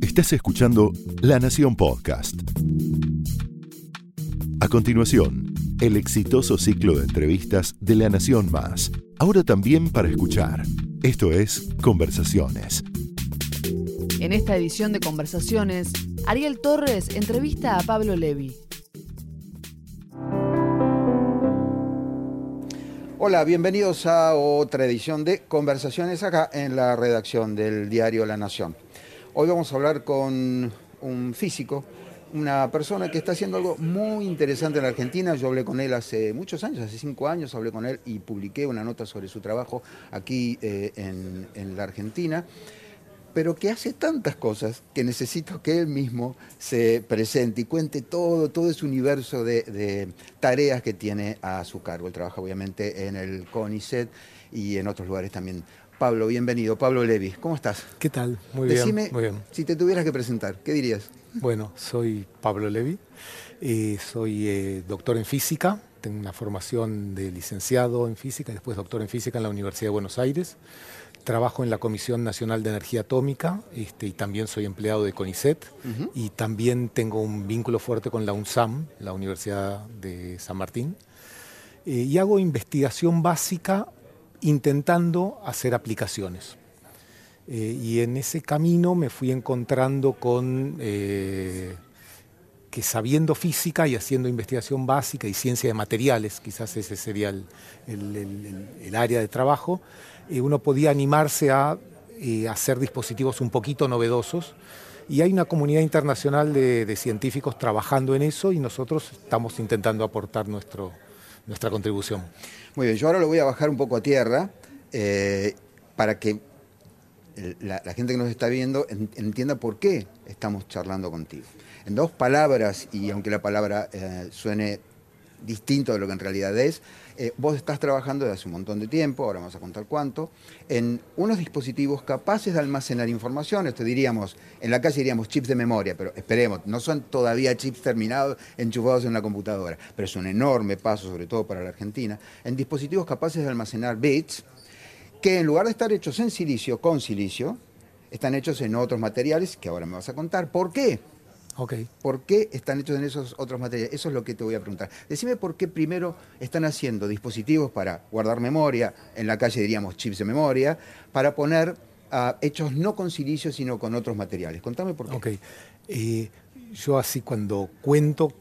Estás escuchando La Nación Podcast. A continuación, el exitoso ciclo de entrevistas de La Nación Más. Ahora también para escuchar. Esto es Conversaciones. En esta edición de Conversaciones, Ariel Torres entrevista a Pablo Levi. Hola, bienvenidos a otra edición de Conversaciones acá en la redacción del diario La Nación. Hoy vamos a hablar con un físico, una persona que está haciendo algo muy interesante en la Argentina. Yo hablé con él hace muchos años, hace cinco años hablé con él y publiqué una nota sobre su trabajo aquí eh, en, en la Argentina pero que hace tantas cosas que necesito que él mismo se presente y cuente todo, todo ese universo de, tareas que tiene a su cargo. Él trabaja obviamente en el CONICET y en otros lugares también. Pablo, bienvenido. Pablo Levi, ¿cómo estás? ¿Qué tal? Muy Decime, bien. Muy bien. Si te tuvieras que presentar, ¿qué dirías? Bueno, soy Pablo Levi, eh, soy eh, doctor en física, tengo una formación de licenciado en física y después doctor en física en la Universidad de Buenos Aires. Trabajo en la Comisión Nacional de Energía Atómica este, y también soy empleado de CONICET y también tengo un vínculo fuerte con la UNSAM, la Universidad de San Martín. Eh, y hago investigación básica intentando hacer aplicaciones. Eh, y en ese camino me fui encontrando con eh, que sabiendo física y haciendo investigación básica y ciencia de materiales, quizás ese sería el, el área de trabajo, eh, uno podía animarse a eh, hacer dispositivos un poquito novedosos. Y hay una comunidad internacional de, científicos trabajando en eso y nosotros estamos intentando aportar nuestro, nuestra contribución. Muy bien, yo ahora lo voy a bajar un poco a tierra eh, para que la, gente que nos está viendo entienda por qué estamos charlando contigo. En dos palabras, y aunque la palabra suene distinto de lo que en realidad es. Eh, vos estás trabajando desde hace un montón de tiempo, ahora vamos a contar cuánto, en unos dispositivos capaces de almacenar información, esto diríamos, en la calle diríamos chips de memoria, pero esperemos, no son todavía chips terminados, enchufados en la computadora, pero es un enorme paso, sobre todo para la Argentina, en dispositivos capaces de almacenar bits, que en lugar de estar hechos en silicio, con silicio, están hechos en otros materiales que ahora me vas a contar. ¿Por qué? ¿Por qué están hechos en esos otros materiales? Eso es lo que te voy a preguntar. Decime por qué primero están haciendo dispositivos para guardar memoria, en la calle diríamos chips de memoria, para poner ah, hechos no con silicio, sino con otros materiales. Contame por qué. Ok. Eh, yo así cuando cuento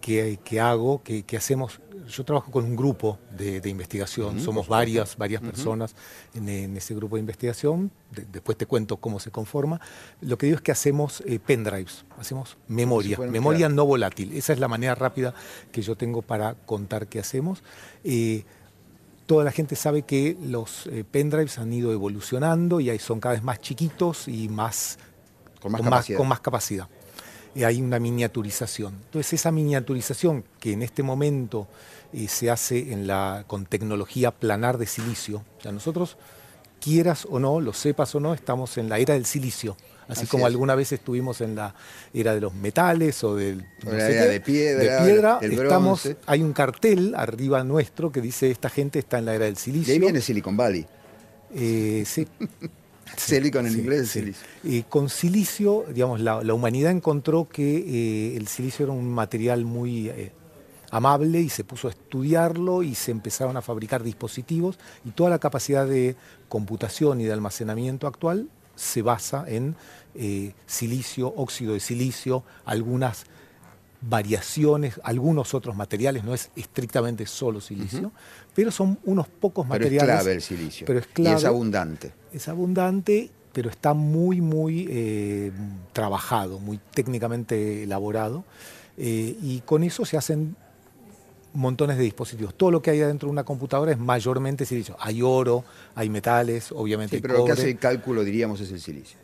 qué hago, qué hacemos, yo trabajo con un grupo de, investigación, somos varias, varias personas en, ese grupo de investigación, después te cuento cómo se conforma. Lo que digo es que hacemos eh, pendrives, hacemos memoria, memoria no volátil. Esa es la manera rápida que yo tengo para contar qué hacemos. Eh, toda la gente sabe que los eh, pendrives han ido evolucionando y ahí son cada vez más chiquitos y más, con más capacidad hay una miniaturización. Entonces esa miniaturización que en este momento eh, se hace en la, con tecnología planar de silicio, ya nosotros, quieras o no, lo sepas o no, estamos en la era del silicio. Así, como alguna vez estuvimos en la era de los metales o del la era de piedra, de piedra estamos, hay un cartel arriba nuestro que dice esta gente está en la era del silicio. Y ahí viene Silicon Valley. Eh, sí, Silicon en inglés silicio. Eh, con silicio, digamos, la, humanidad encontró que eh, el silicio era un material muy eh, amable y se puso a estudiarlo y se empezaron a fabricar dispositivos y toda la capacidad de computación y de almacenamiento actual se basa en silicio, óxido de silicio, algunas variaciones, algunos otros materiales, no es estrictamente solo silicio, pero son unos pocos materiales. Pero es clave el silicio. Pero es clave. Y es abundante. Es abundante, pero está muy, muy eh, trabajado, muy técnicamente elaborado. Eh, y con eso se hacen montones de dispositivos. Todo lo que hay dentro de una computadora es mayormente silicio. Hay oro, hay metales, obviamente. Sí, pero lo que hace el cálculo, diríamos, es el silicio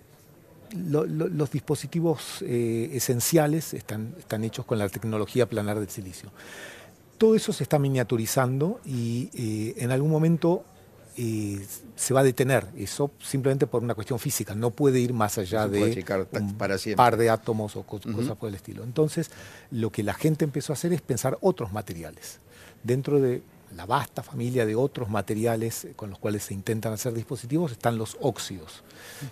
los dispositivos eh, esenciales están, están hechos con la tecnología planar del silicio. Todo eso se está miniaturizando y eh, en algún momento eh, se va a detener. Eso simplemente por una cuestión física. No puede ir más allá de un par de átomos o cosas por el estilo. Entonces, lo que la gente empezó a hacer es pensar otros materiales. Dentro de la vasta familia de otros materiales con los cuales se intentan hacer dispositivos están los óxidos.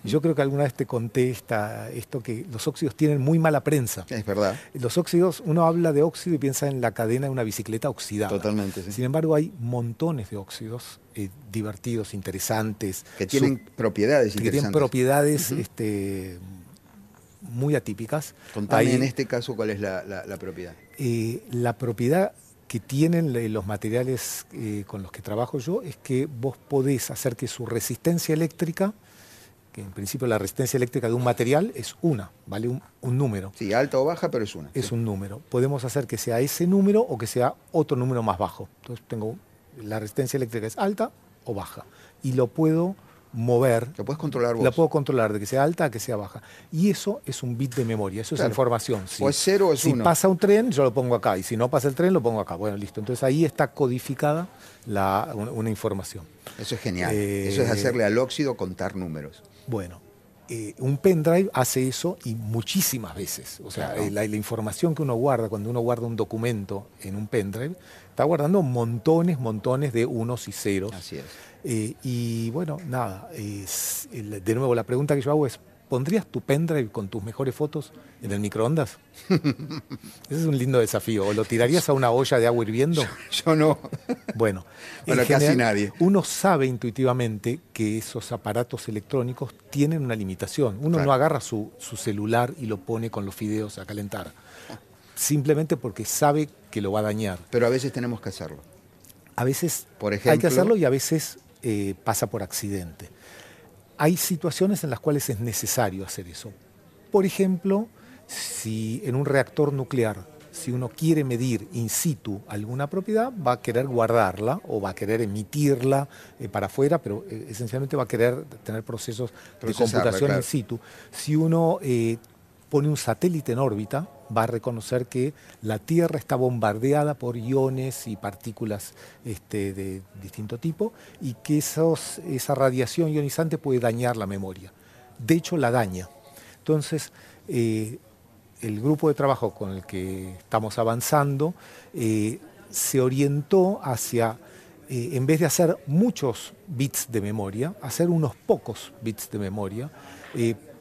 Y yo creo que alguna vez te conté esto que los óxidos tienen muy mala prensa. Es verdad. Los óxidos, uno habla de óxido y piensa en la cadena de una bicicleta oxidada. Totalmente. Sin embargo, hay montones de óxidos eh, divertidos, interesantes. Que tienen propiedades que tienen propiedades este, muy atípicas. Contame en este caso cuál es la, propiedad. Eh, la propiedad que tienen los materiales eh, con los que trabajo yo es que vos podés hacer que su resistencia eléctrica, que en principio la resistencia eléctrica de un material es una, vale un, número. Sí, alta o baja, pero es una. Es un número. Podemos hacer que sea ese número o que sea otro número más bajo. Entonces tengo la resistencia eléctrica es alta o baja. Y lo puedo mover. Lo puedes controlar vos. La puedo controlar de que sea alta a que sea baja. Y eso es un bit de memoria, eso es información. Si, o es cero o es si pasa un tren, yo lo pongo acá. Y si no pasa el tren, lo pongo acá. Bueno, listo. Entonces ahí está codificada la, una, información. Eso es genial. eso es eh, hacerle al óxido contar números. Bueno, eh, un pendrive hace eso y muchísimas veces. O sea, eh, la, información que uno guarda, cuando uno guarda un documento en un pendrive, está guardando montones, montones de unos y ceros. Así es. Eh, y bueno, nada, de nuevo la pregunta que yo hago es, ¿pondrías tu pendrive con tus mejores fotos en el microondas? Ese es un lindo desafío. ¿O lo tirarías a una olla de agua hirviendo? Yo, no. Bueno, casi nadie. Uno sabe intuitivamente que esos aparatos electrónicos tienen una limitación. Uno no agarra su, su celular y lo pone con los fideos a calentar. Simplemente porque sabe que lo va a dañar. Pero a veces tenemos que hacerlo. A veces hay que hacerlo y a veces eh, pasa por accidente. Hay situaciones en las cuales es necesario hacer eso. Por ejemplo, si en un reactor nuclear, si uno quiere medir in situ alguna propiedad, va a querer guardarla o va a querer emitirla eh, para afuera, pero eh, esencialmente va a querer tener procesos de computación in situ. Si uno pone un satélite en órbita, va a reconocer que la Tierra está bombardeada por iones y partículas este, de distinto tipo y que esa radiación ionizante puede dañar la memoria. De hecho, la daña. Entonces, eh, el grupo de trabajo con el que estamos avanzando eh, se orientó hacia, eh, en vez de hacer muchos bits de memoria, hacer unos pocos bits de memoria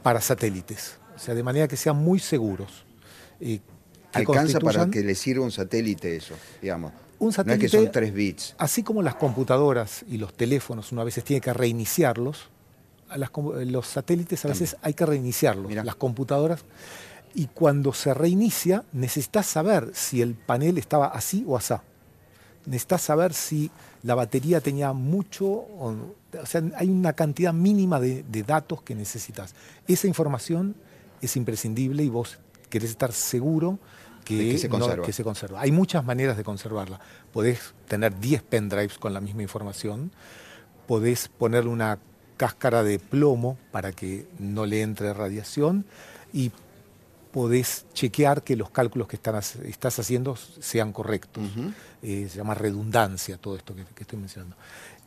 para satélites sea, de manera que sean muy seguros. ¿Alcanza para que le sirva un satélite eso, digamos? Un satélite, no es que son tres bits. Así como las computadoras y los teléfonos, uno a veces tiene que reiniciarlos, los satélites a veces hay que reiniciarlos, las computadoras. Y cuando se reinicia, necesitas saber si el panel estaba así o asá. Necesitas saber si la batería tenía mucho, o, sea, hay una cantidad mínima de, de datos que necesitas. Esa información es imprescindible y vos querés estar seguro que, se conserva. Hay muchas maneras de conservarla. Podés tener 10 pendrives con la misma información, podés ponerle una cáscara de plomo para que no le entre radiación y podés chequear que los cálculos que estás haciendo sean correctos. Eh, se llama redundancia todo esto que, que, estoy mencionando.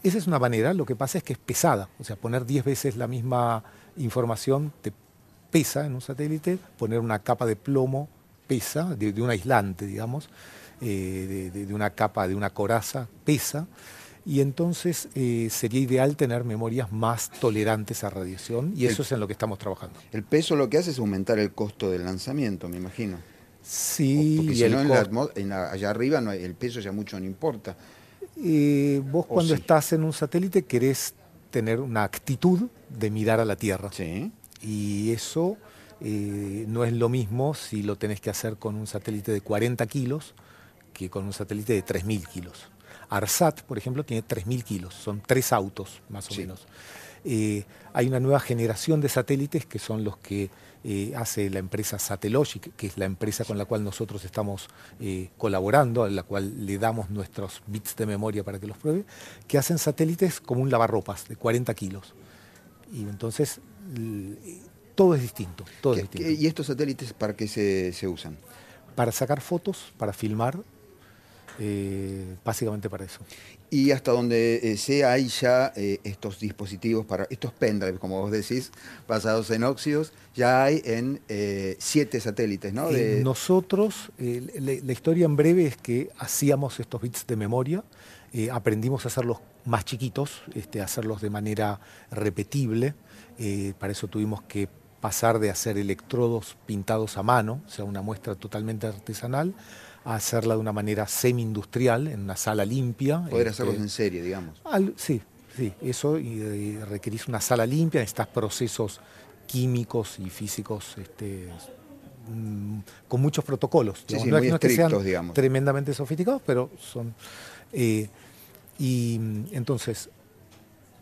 Esa es una manera, lo que pasa es que es pesada, o sea, poner 10 veces la misma información te pesa en un satélite, poner una capa de plomo pesa, de, un aislante, digamos, eh, de, una capa, de una coraza, pesa, y entonces eh, sería ideal tener memorias más tolerantes a radiación, y eso es en lo que estamos trabajando. El peso lo que hace es aumentar el costo del lanzamiento, me imagino. Sí, porque si no, allá arriba no, el peso ya mucho no importa. Eh, vos cuando estás en un satélite querés tener una actitud de mirar a la Tierra. Sí. Y eso eh, no es lo mismo si lo tenés que hacer con un satélite de 40 kilos que con un satélite de 3.000 kilos. ARSAT, por ejemplo, tiene 3.000 kilos, son tres autos más o menos. Eh, hay una nueva generación de satélites que son los que eh, hace la empresa Satellogic, que es la empresa con la cual nosotros estamos colaborando, a la cual le damos nuestros bits de memoria para que los pruebe, que hacen satélites como un lavarropas de 40 kilos. Y entonces todo es distinto. Todo ¿Y estos satélites para qué se, usan? Para sacar fotos, para filmar, eh, básicamente para eso. Y hasta donde eh, sea hay ya eh, estos dispositivos, para estos pendrives, como vos decís, basados en óxidos, ya hay en siete satélites, ¿no? Nosotros, la, historia en breve es que hacíamos estos bits de memoria eh, aprendimos a hacerlos más chiquitos, este, hacerlos de manera repetible. Eh, para eso tuvimos que pasar de hacer electrodos pintados a mano, o sea, una muestra totalmente artesanal, a hacerla de una manera semi-industrial, en una sala limpia. Poder este, hacerlos en serie, digamos. sí, sí, eso y, requerís una sala limpia, necesitas procesos químicos y físicos este, mm, con muchos protocolos. Sí, muy estrictos, digamos. Tremendamente sofisticados, pero son... Eh, y entonces,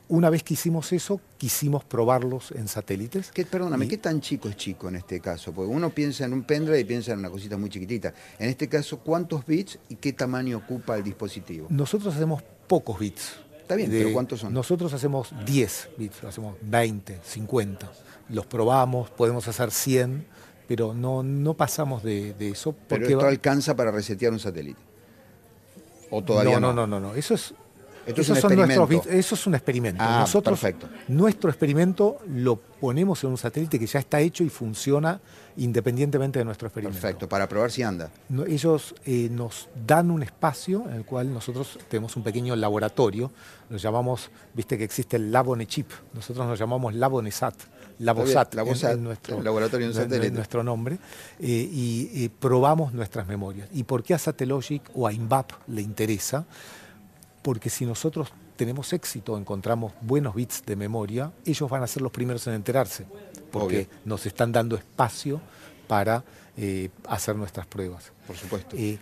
una vez que hicimos eso, quisimos probarlos en satélites. ¿Qué, perdóname, ¿qué tan chico es chico en este caso? Porque uno piensa en un pendrive y piensa en una cosita muy chiquitita. En este caso, ¿cuántos bits y qué tamaño ocupa el dispositivo? Nosotros hacemos pocos bits. Está bien, pero ¿cuántos son? Nosotros hacemos 10 bits, hacemos 20, 50. Los probamos, podemos hacer 100, pero no, no pasamos de, eso. Porque pero esto alcanza para resetear un satélite. ¿O todavía no? No, no, no, no. Eso es eso, es un experimento. Ah, Nosotros, perfecto. Nuestro experimento lo ponemos en un satélite que ya está hecho y funciona independientemente de nuestro experimento. Perfecto, para probar si anda. ellos eh, nos dan un espacio en el cual nosotros tenemos un pequeño laboratorio, lo llamamos, viste que existe el Labonechip, nosotros nos llamamos Labonesat. Labosat, Labosat en, nuestro laboratorio en satélite. nuestro nombre, eh, y probamos nuestras memorias. ¿Y por qué a Satellogic o a INVAP le interesa? Porque si nosotros tenemos éxito, encontramos buenos bits de memoria, ellos van a ser los primeros en enterarse, porque nos están dando espacio para eh, hacer nuestras pruebas. Por supuesto. Eh,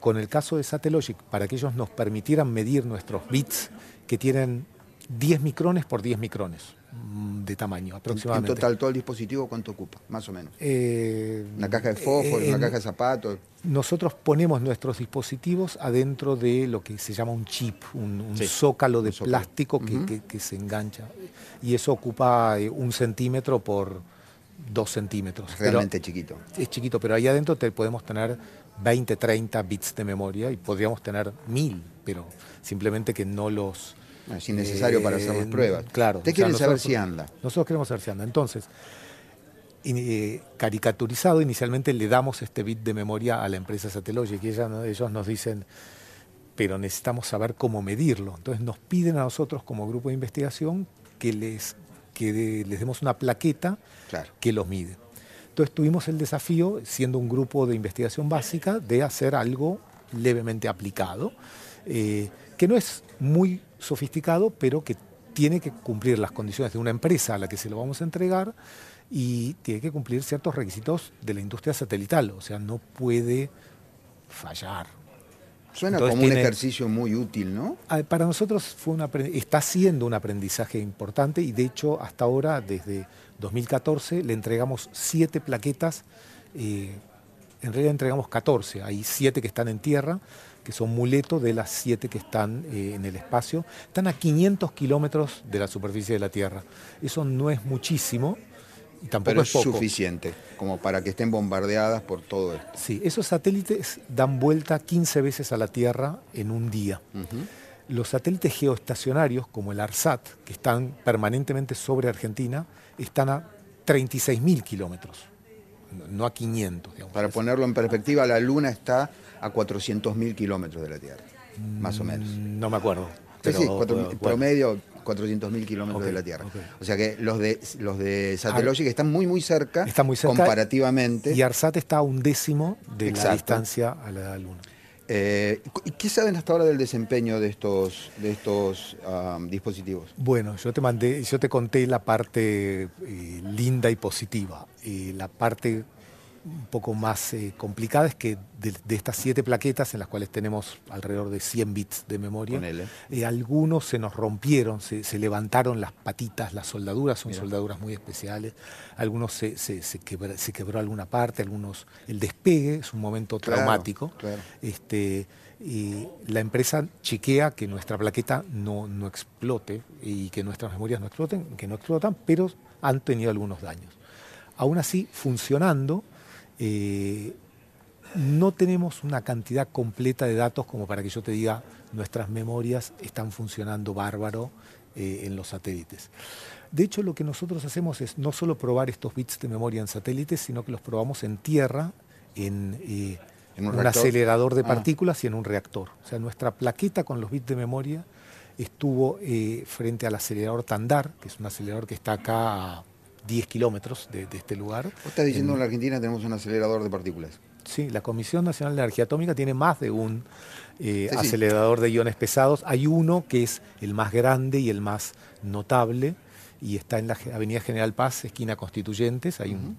con el caso de Satellogic, para que ellos nos permitieran medir nuestros bits que tienen 10 micrones por 10 micrones. Mm, de tamaño aproximadamente. En total, todo el dispositivo, ¿cuánto ocupa? Más o menos. Eh, una caja de fósforo, una caja de zapatos. Nosotros ponemos nuestros dispositivos adentro de lo que se llama un chip, un, zócalo de plástico que, se engancha. Y eso ocupa eh, un centímetro por dos centímetros. Realmente chiquito. Es chiquito, pero ahí adentro te podemos tener 20, 30 bits de memoria y podríamos tener mil, pero simplemente que no los es innecesario para hacer las eh, pruebas. Claro. Usted quiere saber si anda. Nosotros queremos saber si anda. Entonces, eh, caricaturizado, inicialmente le damos este bit de memoria a la empresa Satellogic y ellos nos dicen, pero necesitamos saber cómo medirlo. Entonces nos piden a nosotros como grupo de investigación que les, que les demos una plaqueta que los mide. Entonces tuvimos el desafío, siendo un grupo de investigación básica, de hacer algo levemente aplicado, eh, que no es muy sofisticado, pero que tiene que cumplir las condiciones de una empresa a la que se lo vamos a entregar y tiene que cumplir ciertos requisitos de la industria satelital, o sea, no puede fallar. Suena como un ejercicio muy útil, ¿no? Ah, para nosotros fue una, está siendo un aprendizaje importante y de hecho hasta ahora, desde 2014, le entregamos siete plaquetas, eh, en realidad entregamos 14, hay siete que están en tierra, que son muletos de las siete que están eh, en el espacio. Están a 500 kilómetros de la superficie de la Tierra. Eso no es muchísimo, y tampoco es, suficiente como para que estén bombardeadas por todo esto. Sí, esos satélites dan vuelta 15 veces a la Tierra en un día. Los satélites geoestacionarios, como el ARSAT, que están permanentemente sobre Argentina, están a 36.000 kilómetros, no a 500. Para ponerlo en perspectiva, la Luna está a 400.000 kilómetros de la Tierra, más o menos. Mm, no me acuerdo. sí, sí, promedio 400.000 kilómetros de la Tierra. O sea que los de los de Satellogic están muy muy cerca, está muy cerca comparativamente. Y ARSAT está a un décimo de la distancia a la Luna. Eh, ¿Y qué saben hasta ahora del desempeño de estos, de estos dispositivos? Bueno, yo te mandé, yo te conté la parte eh, linda y positiva. y la parte un poco más eh, complicada es que de, estas siete plaquetas, en las cuales tenemos alrededor de 100 bits de memoria, eh, algunos se nos rompieron, se, levantaron las patitas, las soldaduras, son soldaduras muy especiales, algunos se, se, quebró, alguna parte, algunos el despegue es un momento traumático. Este, y la empresa chequea que nuestra plaqueta no, no explote y que nuestras memorias no exploten, que no explotan, pero han tenido algunos daños. Aún así, funcionando, eh, no tenemos una cantidad completa de datos como para que yo te diga nuestras memorias están funcionando bárbaro eh, en los satélites. De hecho, lo que nosotros hacemos es no solo probar estos bits de memoria en satélites, sino que los probamos en tierra, en, eh, ¿En un, acelerador de ah. partículas y en un reactor. O sea, nuestra plaqueta con los bits de memoria estuvo eh, frente al acelerador Tandar, que es un acelerador que está acá a 10 kilómetros de, este lugar. ¿Vos estás diciendo que en la Argentina tenemos un acelerador de partículas? Sí, la Comisión Nacional de Energía Atómica tiene más de un eh, acelerador de iones pesados. Hay uno que es el más grande y el más notable y está en la Avenida General Paz, esquina Constituyentes. Hay un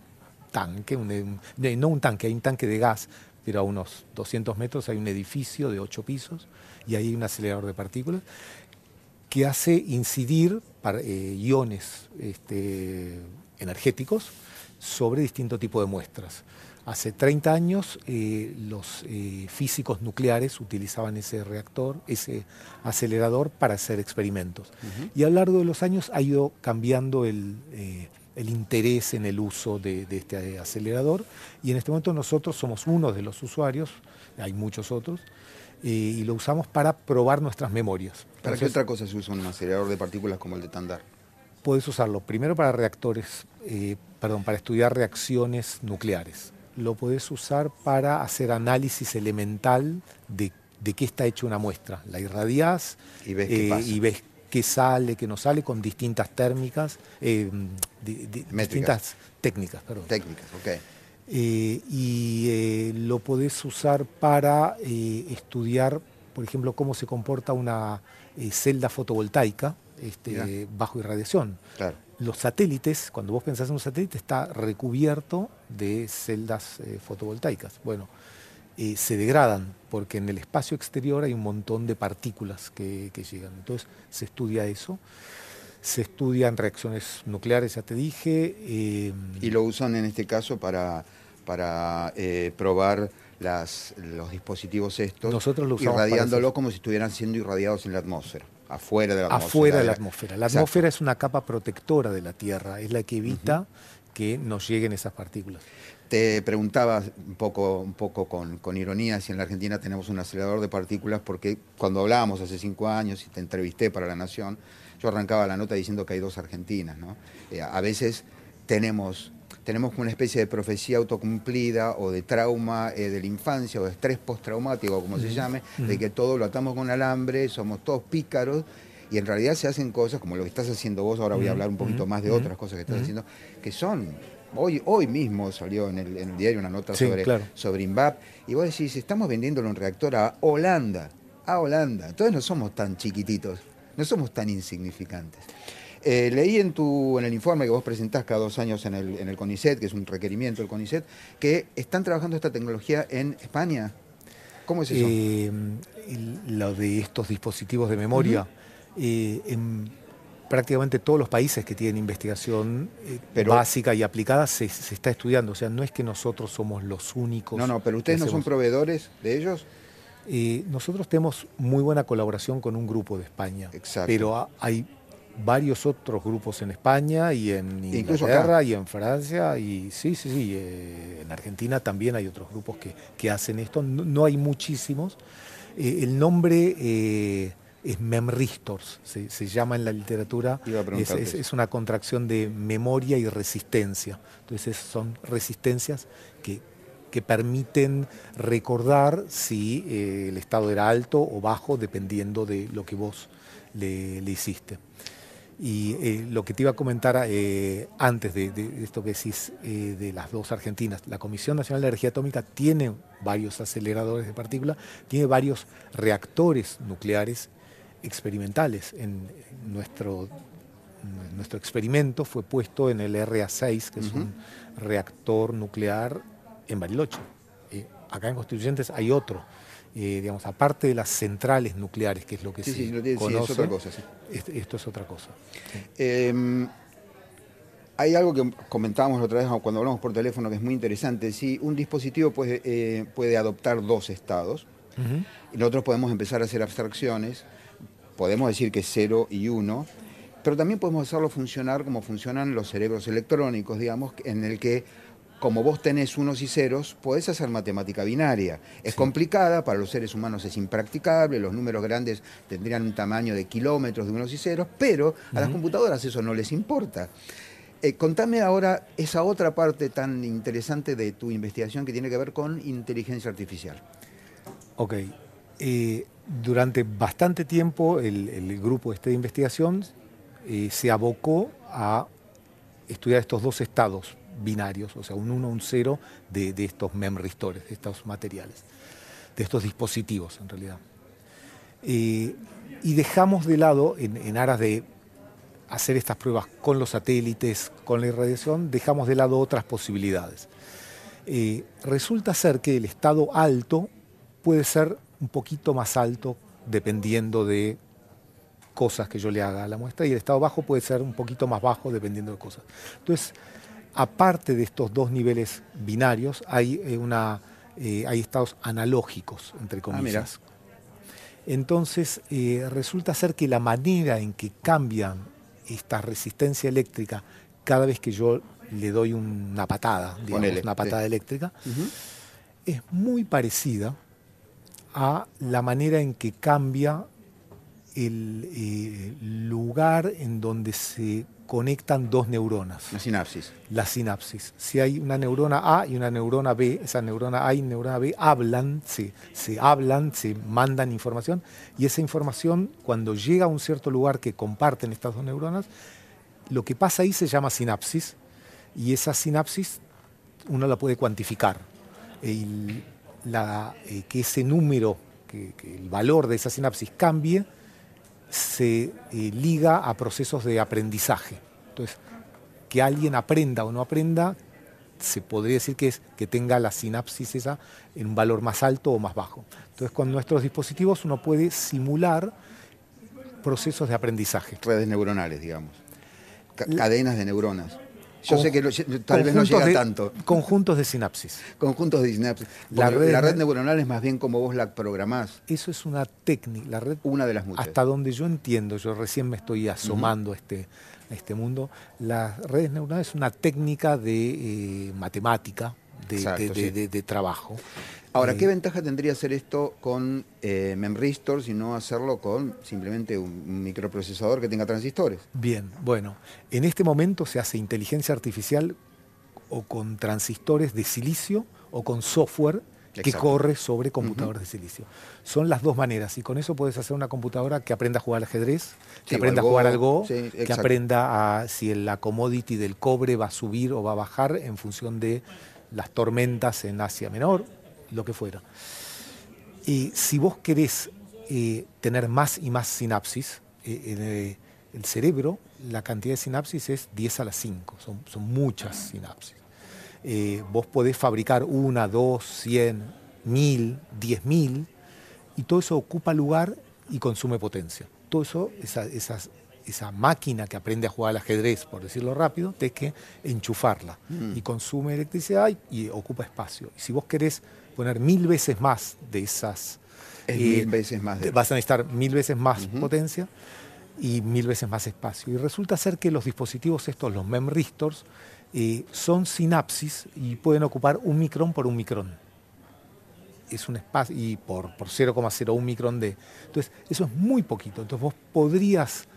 tanque, no un tanque, hay un tanque de gas, pero a unos 200 metros hay un edificio de 8 pisos y ahí hay un acelerador de partículas que hace incidir eh, iones este, energéticos sobre distinto tipo de muestras. Hace 30 años eh, los eh, físicos nucleares utilizaban ese reactor, ese acelerador para hacer experimentos. Y a lo largo de los años ha ido cambiando el, interés en el uso de, este acelerador y en este momento nosotros somos uno de los usuarios, hay muchos otros, y lo usamos para probar nuestras memorias. ¿Para qué otra cosa se usa un acelerador de partículas como el de Tandar? Puedes usarlo primero para reactores, eh, perdón, para estudiar reacciones nucleares. Lo puedes usar para hacer análisis elemental de, qué está hecha una muestra. La irradiás y ves, qué, eh, y ves qué sale, qué no sale, con distintas térmicas, eh, distintas técnicas. Perdón. Técnicas, ok. Eh, y eh, lo podés usar para eh, estudiar, por ejemplo, cómo se comporta una celda fotovoltaica este, bajo irradiación. Los satélites, cuando vos pensás en un satélite, está recubierto de celdas fotovoltaicas. Bueno, se degradan porque en el espacio exterior hay un montón de partículas que, que llegan. Entonces se estudia eso se estudian reacciones nucleares, ya te dije. y lo usan en este caso para para eh, probar las, los dispositivos estos, Nosotros lo irradiándolo como si estuvieran siendo irradiados en la atmósfera, afuera de la atmósfera. Afuera de la atmósfera. La atmósfera es una capa protectora de la Tierra, es la que evita que nos lleguen esas partículas. Te preguntaba un poco, un poco con, con, ironía si en la Argentina tenemos un acelerador de partículas, porque cuando hablábamos hace cinco años y te entrevisté para La Nación, yo arrancaba la nota diciendo que hay dos Argentinas. ¿no? Eh, a veces tenemos tenemos una especie de profecía autocumplida o de trauma eh, de la infancia o de estrés postraumático, como se llame, de que todo lo atamos con alambre, somos todos pícaros y en realidad se hacen cosas como lo que estás haciendo vos, ahora voy a hablar un poquito más de otras cosas que estás haciendo, que son, hoy, hoy mismo salió en el, diario una nota sobre, sobre INVAP, y vos decís, estamos vendiéndole un reactor a Holanda, a Holanda, entonces no somos tan chiquititos, no somos tan insignificantes. Eh, leí en, tu, en el informe que vos presentás cada dos años en el, en el CONICET, que es un requerimiento del CONICET, que están trabajando esta tecnología en España. ¿Cómo es eso? Eh, lo de estos dispositivos de memoria. Eh, en prácticamente todos los países que tienen investigación básica y aplicada se, está estudiando. O sea, no es que nosotros somos los únicos. No, no, pero ustedes no son proveedores de ellos. Nosotros tenemos muy buena colaboración con un grupo de España. Exacto. Pero hay varios otros grupos en España y en Inglaterra y en Francia y sí, sí, sí, eh, en Argentina también hay otros grupos que, que hacen esto, no, hay muchísimos. Eh, el nombre eh, es Memristors, se, se, llama en la literatura, es, es, una contracción de memoria y resistencia, entonces son resistencias que, que permiten recordar si el estado era alto o bajo dependiendo de lo que vos le, le hiciste. Y eh, lo que te iba a comentar eh, antes de, esto que decís eh, de las dos Argentinas, la Comisión Nacional de Energía Atómica tiene varios aceleradores de partículas, tiene varios reactores nucleares experimentales. En nuestro, nuestro experimento fue puesto en el RA6, que es un reactor nuclear en Bariloche. acá en Constituyentes hay otro eh, digamos, aparte de las centrales nucleares, que es lo que se conoce, otra cosa, esto, es otra cosa. Em, hay algo que comentábamos otra vez cuando hablamos por teléfono que es muy interesante. Si un dispositivo puede, eh, puede adoptar dos estados, y nosotros podemos empezar a hacer abstracciones, podemos decir que cero y uno, pero también podemos hacerlo funcionar como funcionan los cerebros electrónicos, digamos, en el que como vos tenés unos y ceros, podés hacer matemática binaria. Es complicada, para los seres humanos es impracticable, los números grandes tendrían un tamaño de kilómetros de unos y ceros, pero a las computadoras eso no les importa. Eh, contame ahora esa otra parte tan interesante de tu investigación que tiene que ver con inteligencia artificial. Ok. Eh, durante bastante tiempo el, grupo este de investigación eh, se abocó a estudiar estos dos estados binarios, o sea, un 1 un 0 de, estos memristores, de estos materiales, de estos dispositivos en realidad. y dejamos de lado, en aras de hacer estas pruebas con los satélites, con la irradiación, dejamos de lado otras posibilidades. Eh, resulta ser que el estado alto puede ser un poquito más alto dependiendo de cosas que yo le haga a la muestra y el estado bajo puede ser un poquito más bajo dependiendo de cosas. Entonces, aparte de estos dos niveles binarios, hay, eh, una, eh, hay estados analógicos, entre ah, comillas. Entonces, resulta ser que la manera en que cambian esta resistencia eléctrica cada vez que yo le doy una patada, digamos, una patada eléctrica, es muy parecida a la manera en que cambia el eh, lugar en donde se conectan dos neuronas. La sinapsis. La sinapsis. Si hay una neurona A y una neurona B, esa neurona A y neurona B hablan, se, se hablan, se mandan información y esa información cuando llega a un cierto lugar que comparten estas dos neuronas, lo que pasa ahí se llama sinapsis y esa sinapsis uno la puede cuantificar. la, eh, que ese número, que, el valor de esa sinapsis cambie, se eh, liga a procesos de aprendizaje. Entonces, que alguien aprenda o no aprenda, se podría decir que es que tenga la sinapsis esa en un valor más alto o más bajo. Entonces, con nuestros dispositivos uno puede simular procesos de aprendizaje. Redes neuronales, digamos. cadenas de neuronas. Yo sé que tal vez no llega tanto. Conjuntos de sinapsis. Conjuntos de sinapsis. La red, neuronal es más bien como vos la programás. Eso es una técnica. La red, una de las muchas. Hasta donde yo entiendo, yo recién me estoy asomando a, este, este mundo, las redes neuronales es una técnica de eh, matemática, de, trabajo. Ahora, ¿qué ventaja tendría hacer esto con eh, y no hacerlo con simplemente un microprocesador que tenga transistores? Bien, bueno, en este momento se hace inteligencia artificial o con transistores de silicio o con software que corre sobre computadores de silicio. Son las dos maneras y con eso puedes hacer una computadora que aprenda a jugar al ajedrez, que aprenda a jugar al Go, que aprenda a si la commodity del cobre va a subir o va a bajar en función de las tormentas en Asia Menor, lo que fuera. Y si vos querés eh, tener más y más sinapsis, eh, eh, el cerebro, la cantidad de sinapsis es 10 a las 5, son, son muchas sinapsis. vos podés fabricar una, dos, cien, mil, diez mil, y todo eso ocupa lugar y consume potencia. Todo eso, esas esa máquina que aprende a jugar al ajedrez, por decirlo rápido, tenés que enchufarla mm. y consume electricidad y, ocupa espacio. Y si vos querés poner mil veces más de esas... mil eh, veces más. Vas a necesitar mil veces más potencia y mil veces más espacio. Y resulta ser que los dispositivos estos, los memristors, eh, son sinapsis y pueden ocupar un micrón por un micrón. Es un espacio, y por, por 0,01 micrón de... Entonces, eso es muy poquito. Entonces vos podrías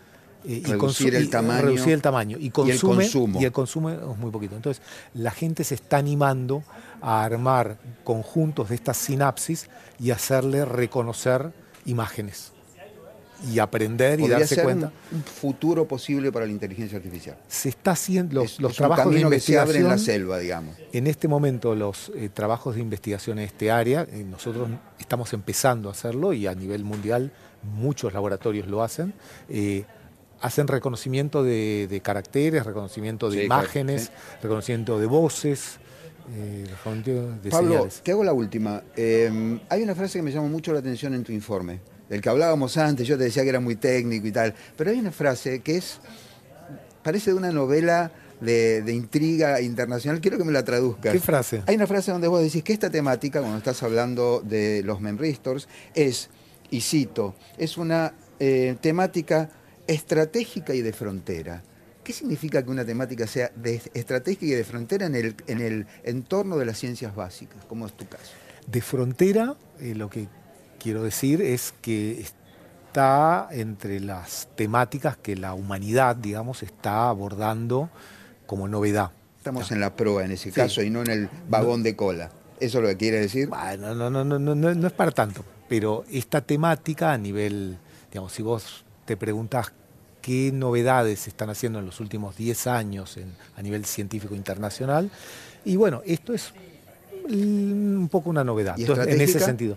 y reducir, el tamaño, reducir el tamaño y, el consumo. Y el consumo es muy poquito. Entonces, la gente se está animando a armar conjuntos de estas sinapsis y hacerle reconocer imágenes y aprender y darse ser cuenta. Un, futuro posible para la inteligencia artificial. Se está haciendo los, los trabajos de investigación en la selva, digamos. En este momento los eh, trabajos de investigación en este área, eh, nosotros estamos empezando a hacerlo y a nivel mundial muchos laboratorios lo hacen. Eh, hacen reconocimiento de, caracteres, reconocimiento de imágenes, reconocimiento de voces. Eh, de Pablo, te hago la última. Em, hay una frase que me llamó mucho la atención en tu informe, del que hablábamos antes, yo te decía que era muy técnico y tal, pero hay una frase que es, parece de una novela de, intriga internacional, quiero que me la traduzcas. ¿Qué frase? Hay una frase donde vos decís que esta temática, cuando estás hablando de los memristors, es, y cito, es una eh, temática estratégica y de frontera. ¿Qué significa que una temática sea de estratégica y de frontera en el, en el entorno de las ciencias básicas, como es tu caso? De frontera, eh, lo que quiero decir es que está entre las temáticas que la humanidad, digamos, está abordando como novedad. Estamos en la proa en ese caso y no en el vagón de cola. ¿Eso es lo que quiere decir? Bueno, no, no, no, no, no es para tanto, pero esta temática a nivel, digamos, si vos te preguntas qué novedades se están haciendo en los últimos 10 años a nivel científico internacional, y bueno, esto es un poco una novedad en ese sentido.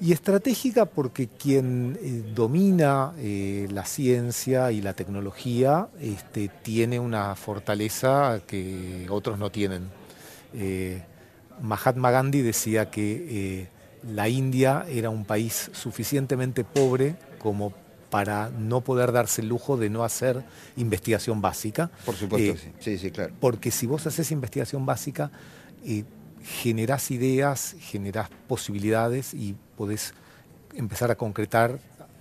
Y estratégica porque quien eh, domina eh, la ciencia y la tecnología este, tiene una fortaleza que otros no tienen. Eh, Mahatma Gandhi decía que la India era un país suficientemente pobre como para no poder darse el lujo de no hacer investigación básica. Por supuesto, sí. sí, claro. Porque si vos haces investigación básica, generás ideas, generás posibilidades y podés empezar a concretar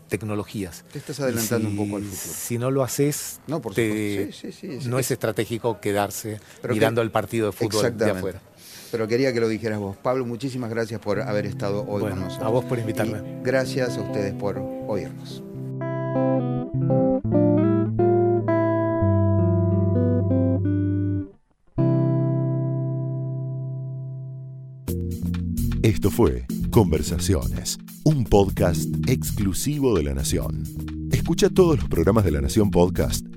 tecnologías. Te estás adelantando un poco al futuro. Si no lo haces, no, no es, estratégico quedarse mirando el partido de fútbol de afuera. Pero quería que lo dijeras vos. Pablo, muchísimas gracias por haber estado hoy con nosotros. A vos por invitarme. gracias a ustedes por oírnos. Esto fue Conversaciones, un podcast exclusivo de La Nación. Escucha todos los programas de La Nación Podcast